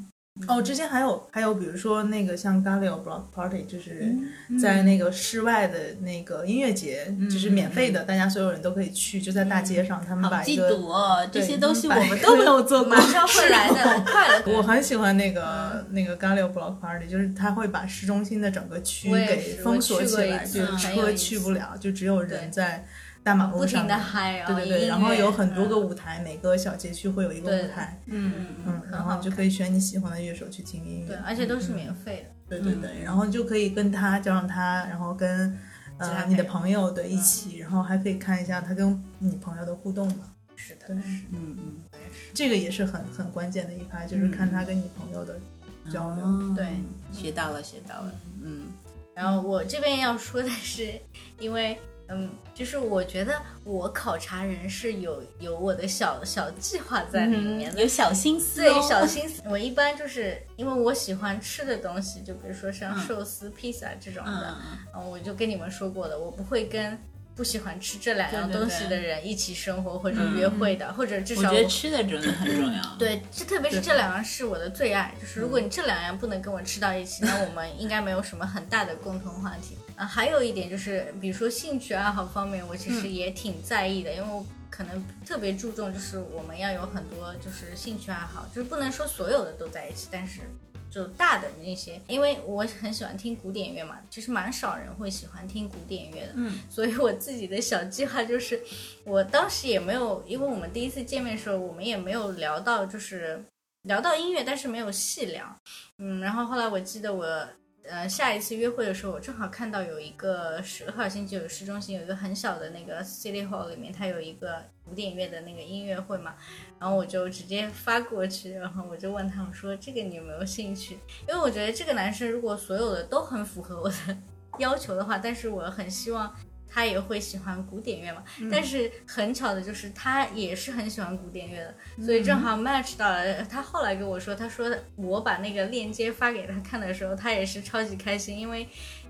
哦，之前还有还有，比如说那个像 Galileo Block Party，就是在那个室外的那个音乐节，就是免费的，大家所有人都可以去，就在大街上，他们把一个妒哦，这对些东西我们 都没有做过马。上会来的，很 快了。我很喜欢那个那个 Galileo Block Party，就是他会把市中心的整个区给封锁起来，就是车去不了，就只有人对在大马路不停的上面。嗨，然后对对对，然后有很多个嗯舞台，每个小街区会有一个舞台，嗯嗯，然后你就可以选你喜欢的乐手去听音乐，对，而且都是免费的。对对对，然后就可以跟他叫上他，然后跟呃你的朋朋友对一起，然后还可以看一下他跟你朋友的互动嘛。是的，对，嗯嗯，这个也是很很关键的一趴，就是看他跟你朋友的交流。哦对，学到了，学到了，嗯然后我这边要说的是，因为嗯，就是我觉得我考察人是有有我的小小计划在里面的。有小心思对，哦，小 心思。我一般就是因为我喜欢吃的东西，就比如说像寿司、披萨这种的，嗯嗯，我就跟你们说过的，我不会跟不喜欢吃这两样东西的人一起生活或者约会的，或者至少我觉得吃的真的很重要。对，这特别是这两样是我的最爱。就是如果你这两样不能跟我吃到一起，那 我们应该没有什么很大的共同话题。啊，还有一点就是，比如说兴趣爱好方面，我其实也挺在意的，因为我可能特别注重，就是我们要有很多就是兴趣爱好，就是不能说所有的都在一起，但是。就大的那些，因为我很喜欢听古典乐嘛，其实蛮少人会喜欢听古典乐的，嗯，所以我自己的小计划就是，我当时也没有，因为我们第一次见面的时候，我们也没有聊到，就是聊到音乐，但是没有细聊，嗯，然后后来我记得我，呃，下一次约会的时候，我正好看到有一个十号星期五市中心有一个很小的那个 City Hall 里面，它有一个古典乐的那个音乐会嘛，然后我就直接发过去，然后我就问他，我说这个你有没有兴趣？因为我觉得这个男生如果所有的都很符合我的 要求的话，但是我很希望他也会喜欢古典乐嘛。但是很巧的就是他也是很喜欢古典乐的，所以正好 match 到了。他后来跟我说，他说我把那个链接发给他看的时候，他也是超级开心，因为。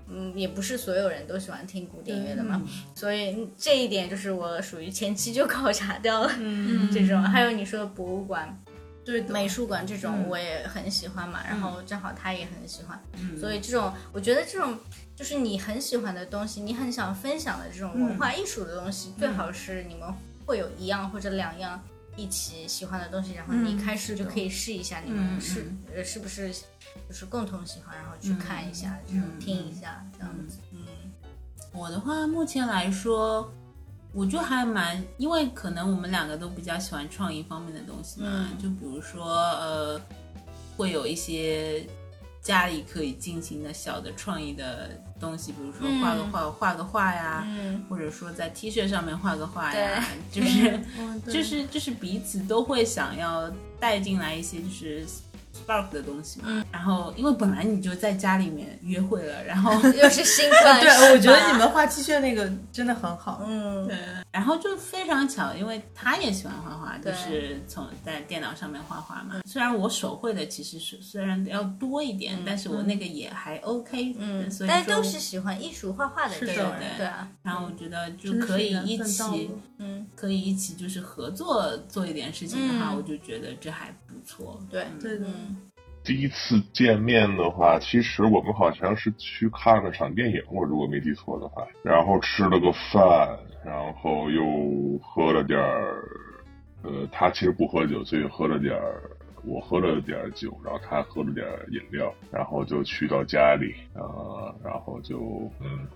嗯，也不是所有人都喜欢听古典乐的嘛，所以这一点就是我属于前期就考察掉了。嗯。这种。还有你说的博物馆、对的。美术馆这种嗯。我也很喜欢嘛，然后正好他也很喜欢，嗯。所以这种我觉得这种就是你很喜欢的东西，你很想分享的这种文化艺术的东西，最好是你们会有一样或者两样一起喜欢的东西，然后你一开始就可以试一下你们是呃是不是就是共同喜欢，然后去看一下，这种听一下这样子，嗯。我的话，目前来说，我就还蛮，因为可能我们两个都比较喜欢创意方面的东西嘛，嗯。就比如说呃，会有一些家里可以进行的小的创意的东西，比如说画个画、画个画呀，嗯。或者说在 T 恤上面画个画呀，就是 嗯就是就是彼此都会想要带进来一些就是 spark 的东西嘛。然后因为本来你就在家里面约会了，然后 又是新冠，对，我觉得你们画 T 恤那个真的很好。嗯，对。然后就非常巧，因为他也喜欢画画，就是从在电脑上面画画嘛。虽然我手绘的其实是虽然要多一点，但是我那个也还 OK，嗯，所以说但都是喜欢艺术画画的这种人，对。对啊，然后我觉得就可以一起嗯，可以一起就是合作做一点事情的话，嗯。我就觉得这还不错。对，对的，嗯第一次见面的话，其实我们好像是去看了场电影，我如果没记错的话，然后吃了个饭，然后又喝了点儿，呃，他其实不喝酒，所以喝了点儿，我喝了点儿酒，然后他喝了点儿饮料，然后就去到家里，呃，然后就嗯，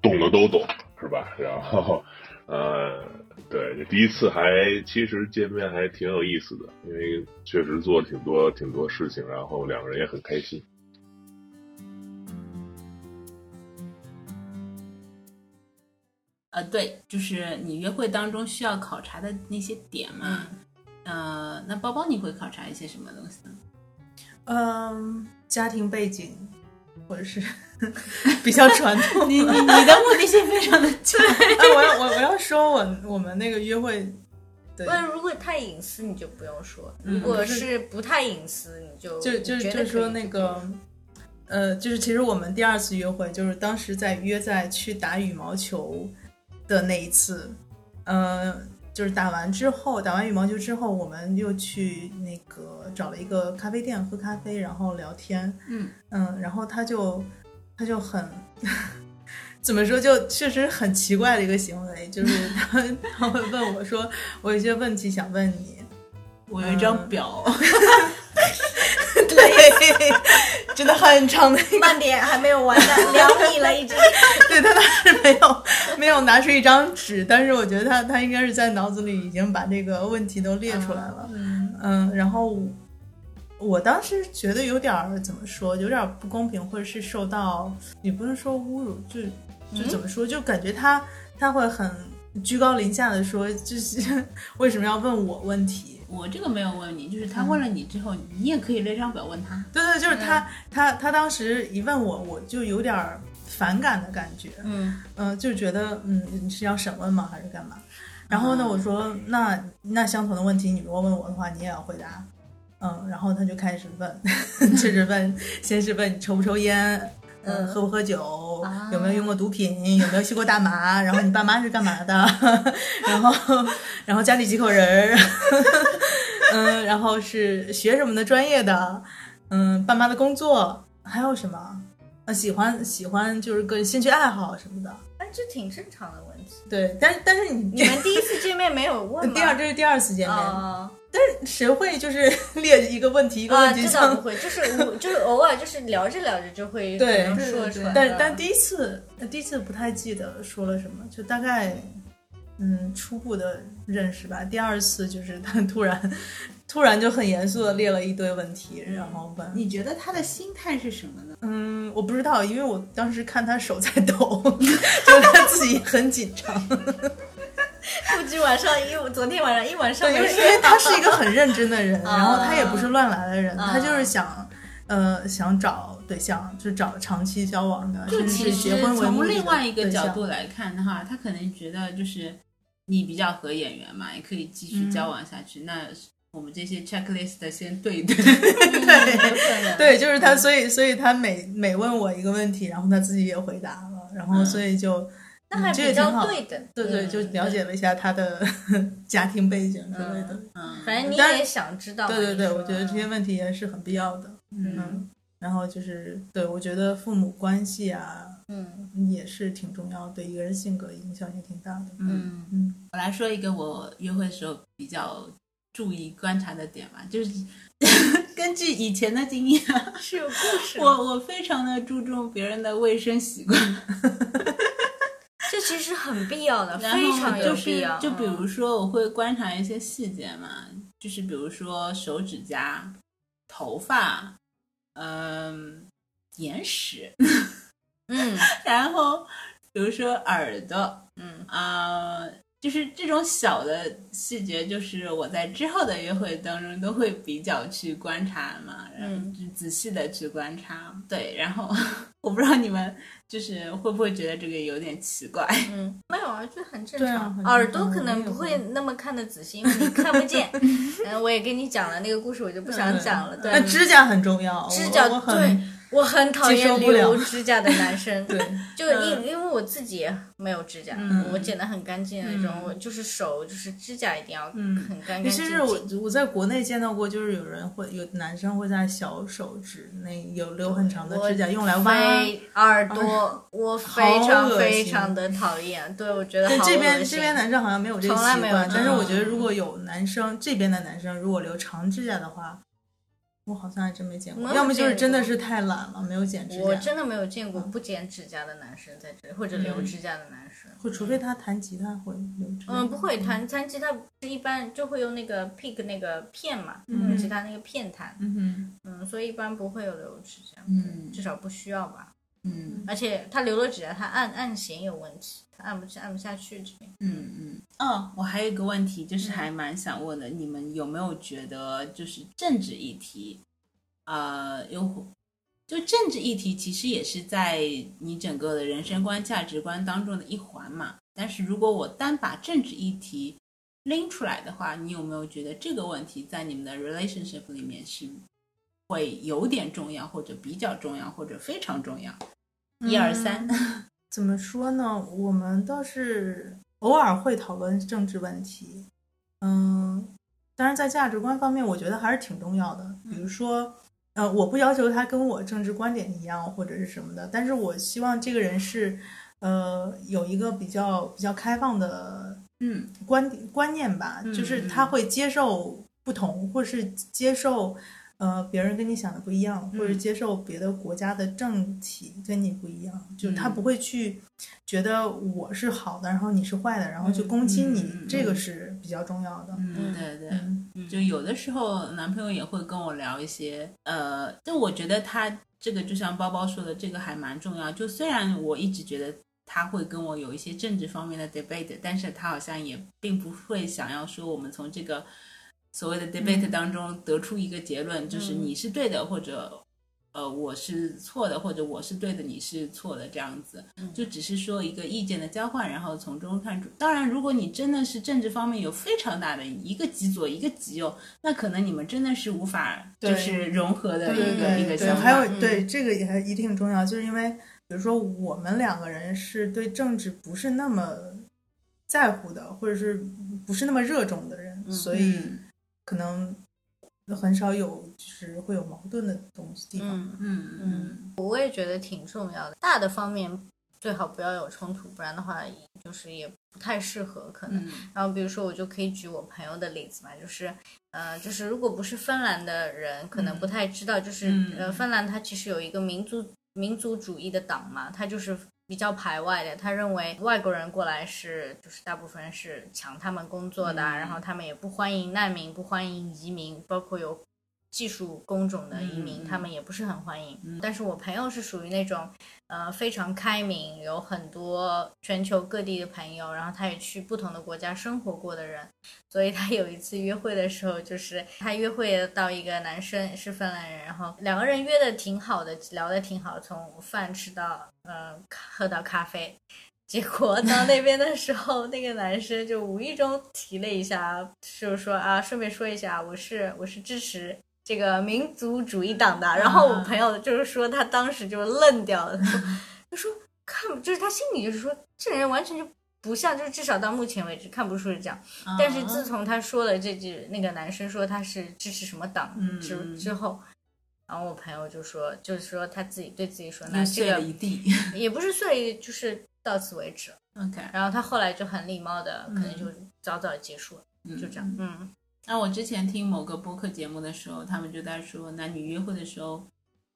懂的都懂，是吧？然后，呃，对，这第一次还其实见面还挺有意思的，因为确实做了挺多挺多事情，然后两个人也很开心。呃，对，就是你约会当中需要考察的那些点嘛。呃，那包包你会考察一些什么东西呢？嗯，家庭背景或者是 比较传统 你的。你你的目的性非常的强。说我我们那个约会，对，如果太隐私你就不用说，嗯如果是不太隐私，你就就就就是说那个，呃，就是其实我们第二次约会，就是当时在约在去打羽毛球的那一次，呃，就是打完之后，打完羽毛球之后，我们又去那个找了一个咖啡店喝咖啡，然后聊天，嗯。嗯，然后他就他就很。怎么说？就确实很奇怪的一个行为，就是 他他会问我说：“我有一些问题想问你。”我有一张表 对，真的很长的一个慢点，还没有完呢，两米了已经。对他当时没有没有拿出一张纸，但是我觉得他他应该是在脑子里已经把这个问题都列出来了。嗯然后我当时觉得有点儿怎么说，有点儿不公平，或者是受到也不是说侮辱，就就怎么说，就感觉他他会很居高临下的说，就是 为什么要问我问题？我这个没有问你，就是他问了你之后，你也可以列张表问他。对对，就是他、他他当时一问我，我就有点儿反感的感觉。嗯嗯，就觉得嗯，你是要审问吗，还是干嘛？然后呢，我说那那相同的问题，你如果问我的话，你也要回答。嗯，然后他就开始问，就是问，先是问你抽不抽烟，嗯，嗯喝不喝酒，啊有没有用过毒品，有没有吸过大麻，然后你爸妈是干嘛的，然后然后家里几口人儿，嗯，然后是学什么的专业的，嗯，爸妈的工作，还有什么？呃，喜欢喜欢就是个兴趣爱好什么的。哎，这挺正常的问题。对，但但是你你们第一次见面没有问 吗？第二这是第二次见面，但是谁会就是 列一个问题一个啊，问题啊这倒不会，就是我就是偶尔就是聊着聊着就会对说出来。但但第一次第一次不太记得说了什么，就大概嗯初步的认识吧。第二次就是他突然突然就很严肃的列了一堆问题，然后问你觉得他的心态是什么呢？嗯我不知道，因为我当时看他手在抖，就是他自己很紧张。估计晚上一昨天晚上一晚上对，因为因为他是一个很认真的人，啊 然后他也不是乱来的人，啊他就是想，呃，想找对象，就是找长期交往的，就甚至是结婚为目的的从另外一个角度来看的话，他可能觉得就是你比较合眼缘嘛，也可以继续交往下去。那我们这些 checklist 先对一 对。对对，就是他，所以所以他每每问我一个问题，然后他自己也回答了，然后嗯所以就。那还比较对的。对对，嗯就了解了一下他的 家庭背景之类的。嗯，反正你但也想知道嘛。对对对，我觉得这些问题也是很必要的。嗯嗯，然后就是对我觉得父母关系啊，嗯也是挺重要，对一个人性格影响也挺大的。嗯嗯我来说一个我约会的时候比较注意观察的点吧，就是 根据以前的经验啊，是有故事我我非常的注重别人的卫生习惯。这其实很必要的，非常有必要。就比如嗯说，我会观察一些细节嘛，就是比如说手指甲、头发，嗯、眼屎，嗯。然后比如说耳朵，嗯。啊、就是这种小的细节，就是我在之后的约会当中都会比较去观察嘛，然后嗯。就仔细的去观察。对，然后 我不知道你们就是会不会觉得这个有点奇怪？嗯，没有啊，就很正常。耳朵可能不会会那么看得仔细，因为你看不见。嗯，我也跟你讲了那个故事，我就不想讲了。对，那指甲很重要，指甲我我很对，我很讨厌留指甲的男生。对，就因因为我自己没有指甲，嗯我剪得很干净的那种，嗯我就是手就是指甲一定要嗯很干干净尤其是我。我在国内见到过，就是有人会有男生会在小手指那有留很长的指甲用来挖。耳朵，我非常非常的讨厌。对，我觉得这边这边男生好像没有这个从来没有习惯，但是我觉得嗯如果有男生这边的男生如果留长指甲的话，我好像还真没见过，要么就是真的是太懒了，没有剪指甲。我真的没有见过不剪指甲的男生在这里，或者留嗯指甲的男生。会，除非他弹吉他会留指甲。嗯，不会弹弹吉他，一般就会用那个 pick 那个片嘛，嗯用吉他那个片弹。嗯嗯，所以一般不会有留指甲，嗯至少不需要吧。嗯而且他留了指甲，他按按弦有问题，他按不下按不下去这边。嗯嗯。哦，我还有一个问题，就是还蛮想问的，你们有没有觉得就是政治议题，呃，有就政治议题其实也是在你整个的人生观、价值观当中的一环嘛。但是如果我单把政治议题拎出来的话，你有没有觉得这个问题在你们的 relationship 里面是会有点重要，或者比较重要，或者非常重要？一二三，怎么说呢？我们倒是偶尔会讨论政治问题，嗯，当然在价值观方面，我觉得还是挺重要的。比如说，呃，我不要求他跟我政治观点一样或者是什么的，但是我希望这个人是，呃，有一个比较比较开放的嗯观点观念吧，嗯就是他会接受不同，或是接受呃别人跟你想的不一样，或者嗯接受别的国家的政体跟你不一样，就是他嗯不会去觉得我是好的，然后你是坏的，然后去攻击你，这个是比较重要的。嗯，对对。嗯就有的时候男朋友也会跟我聊一些，呃，就我觉得他这个就像包包说的，这个还蛮重要。就虽然我一直觉得他会跟我有一些政治方面的 debate，但是他好像也并不会想要说我们从这个所谓的 debate 当中得出一个结论，就是你是对的，或者呃我是错的，或者我是对的，你是错的这样子，就只是说一个意见的交换，然后从中看出。当然，如果你真的是政治方面有非常大的一个极左一个极右，那可能你们真的是无法就是融合的一个一个想法。还有嗯对这个也还一定重要，就是因为比如说我们两个人是对政治不是那么在乎的，或者是不是那么热衷的人，所以嗯可能很少有就是会有矛盾的东西地方。嗯，嗯嗯我也觉得挺重要的。大的方面最好不要有冲突，不然的话就是也不太适合可能。嗯然后比如说，我就可以举我朋友的例子嘛，就是，呃，就是如果不是芬兰的人，可能不太知道，就是、嗯呃，芬兰它其实有一个民族民族主义的党嘛，它就是比较排外的，他认为外国人过来是就是大部分是抢他们工作的然后他们也不欢迎难民，不欢迎移民，包括有技术工种的移民，他们也不是很欢迎。但是我朋友是属于那种呃非常开明，有很多全球各地的朋友，然后他也去不同的国家生活过的人，所以他有一次约会的时候，就是他约会到一个男生是芬兰人，然后两个人约的挺好的，聊的挺好，从饭吃到呃喝到咖啡。结果到那边的时候，那个男生就无意中提了一下，就是说啊，顺便说一下，我是我是支持这个民族主义党的。然后我朋友就是说，他当时就愣掉了，他说 他说看，就是他心里就是说，这人完全就不像，就是至少到目前为止看不出是这样。嗯但是自从他说了这句，那个男生说他是支持什么党嗯之嗯之后，然后我朋友就说，就是说他自己对自己说，那这个一地。也不是碎，就是到此为止。OK，然后他后来就很礼貌的，嗯可能就早早结束了，就这样。嗯那我之前听某个播客节目的时候，他们就在说，男女约会的时候，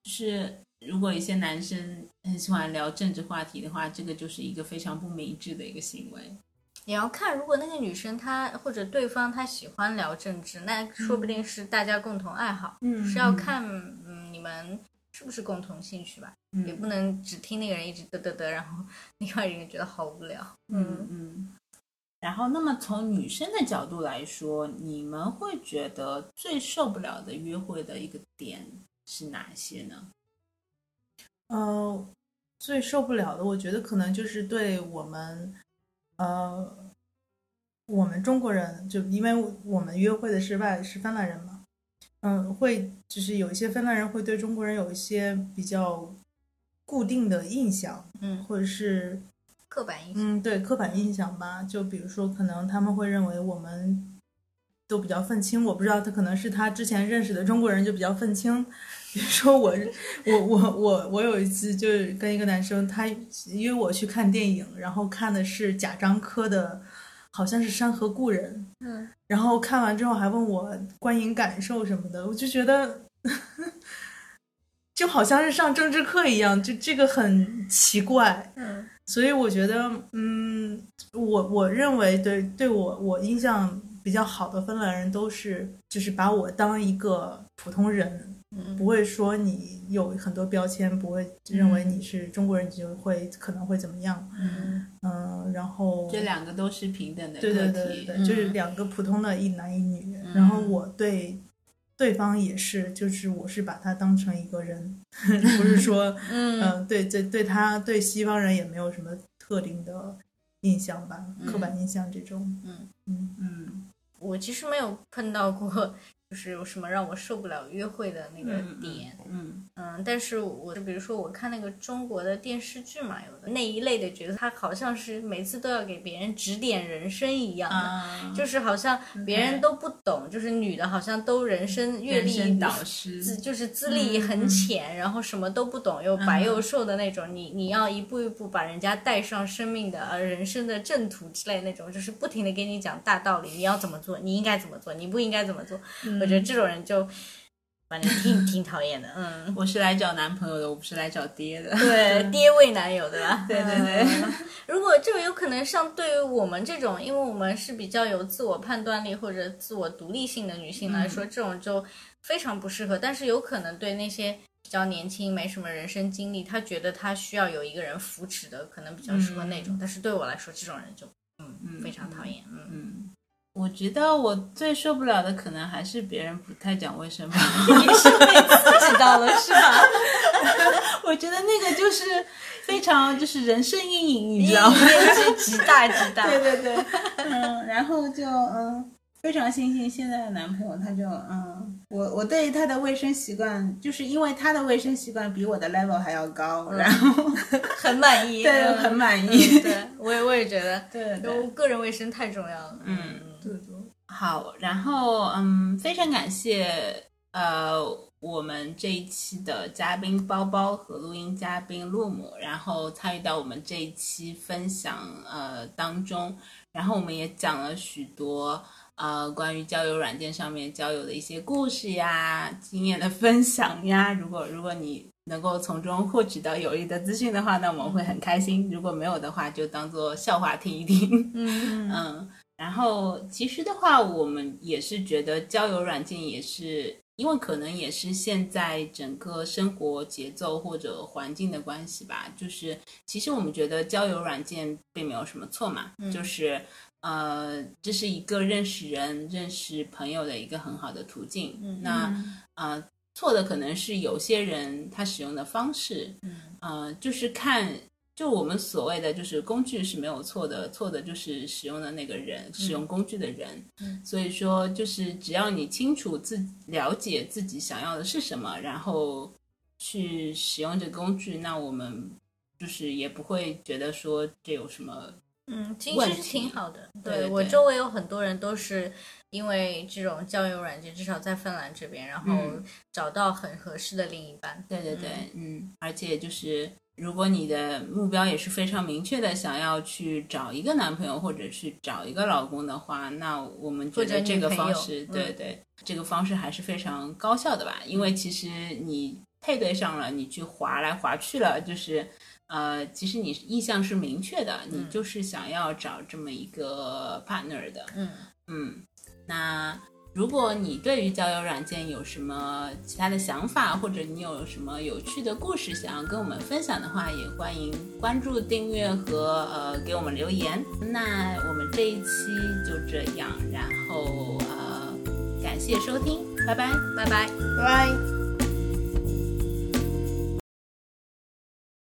就是如果一些男生很喜欢聊政治话题的话，这个就是一个非常不明智的一个行为。也要看，如果那个女生她或者对方她喜欢聊政治，那说不定是大家共同爱好，嗯是要看嗯你们是不是共同兴趣吧，也嗯不能只听那个人一直嘚嘚嘚，然后 另外一个人觉得好无聊。嗯嗯。然后，那么从女生的角度来说，你们会觉得最受不了的约会的一个点是哪些呢？呃，最受不了的，我觉得可能就是对我们，呃，我们中国人，就因为我们约会的是外是芬兰人嘛，嗯，会就是有一些芬兰人会对中国人有一些比较固定的印象，嗯或者是刻板印象。嗯，对刻板印象吧，就比如说，可能他们会认为我们都比较愤青，我不知道他可能是他之前认识的中国人就比较愤青。比如说我，我我我我有一次就是跟一个男生，他约我去看电影，然后看的是贾樟柯的，好像是《山河故人》，嗯，然后看完之后还问我观影感受什么的，我就觉得。就好像是上政治课一样，就这个很奇怪。嗯所以我觉得，嗯，我我认为对对我我印象比较好的芬兰人都是，就是把我当一个普通人，嗯不会说你有很多标签，不会认为你是中国人你就会可能会怎么样，嗯，嗯，然后这两个都是平等的对，对对对对，嗯就是两个普通的一男一女，然后我对对方也是，就是我是把他当成一个人，不是说 嗯。嗯，对对对，他对西方人也没有什么特定的印象吧，刻板印象这种。嗯。嗯。嗯。我其实没有碰到过，就是有什么让我受不了约会的那个嗯点。嗯嗯，但是我就比如说我看那个中国的电视剧嘛，有的那一类的角色，他好像是每次都要给别人指点人生一样的。啊，就是好像别人都不懂，就是女的好像都人生阅历生导师，资就是资历很浅，然后什么都不懂，又白又瘦的那种。你你要一步一步把人家带上生命的呃人生的正途之类那种，就是不停的给你讲大道理，你要怎么做，你应该怎么做，你不应该怎么做。我觉得这种人就反正 挺挺讨厌的，嗯。我是来找男朋友的，我不是来找爹的。对，爹味男友对吧？对对对嗯如果这个有可能，像对于我们这种，因为我们是比较有自我判断力或者自我独立性的女性来说，这种就非常不适合。但是有可能对那些比较年轻、没什么人生经历，他觉得他需要有一个人扶持的，可能比较适合那种。但是对我来说，这种人就嗯非常讨厌。嗯嗯，我觉得我最受不了的可能还是别人不太讲卫生吧。你是被刺激到了，是吧？我觉得那个就是非常就是人生阴影，你知道吗？面积极大极大。对对对，嗯，然后就嗯，非常庆幸现在的男朋友他就嗯，我我对他的卫生习惯，就是因为他的卫生习惯比我的 level 还要高，然后很满意，对嗯很满意嗯对，我也我也觉得，对对对就个人卫生太重要了。嗯对对，好，然后嗯，非常感谢呃我们这一期的嘉宾包包和录音嘉宾陆母，然后参与到我们这一期分享呃当中，然后我们也讲了许多呃关于交友软件上面交友的一些故事呀、经验的分享呀。如果如果你能够从中获取到有益的资讯的话，那我们会很开心；如果没有的话，就当做笑话听一听。嗯嗯，然后其实的话，我们也是觉得交友软件也是，因为可能也是现在整个生活节奏或者环境的关系吧。就是其实我们觉得交友软件并没有什么错嘛，就是呃，这是一个认识人、认识朋友的一个很好的途径。那呃，错的可能是有些人他使用的方式，嗯呃，就是看。就我们所谓的，就是工具是没有错的，错的就是使用的那个人，使用工具的人。嗯所以说，就是只要你清楚自了解自己想要的是什么，然后去使用这个工具，那我们就是也不会觉得说这有什么嗯，其实挺好的。对我周围有很多人都是因为这种交友软件，至少在芬兰这边，然后嗯找到很合适的另一半。对对对，嗯，而且就是如果你的目标也是非常明确的，想要去找一个男朋友或者去找一个老公的话，那我们觉得这个方式，嗯对对，这个方式还是非常高效的吧？因为其实你配对上了，你去划来划去了，就是。呃，其实你意向是明确的，你就是想要找这么一个 partner 的，嗯嗯，那如果你对于交友软件有什么其他的想法，或者你有什么有趣的故事想要跟我们分享的话，也欢迎关注、订阅和呃给我们留言。那我们这一期就这样，然后呃感谢收听，拜拜，拜拜。拜拜。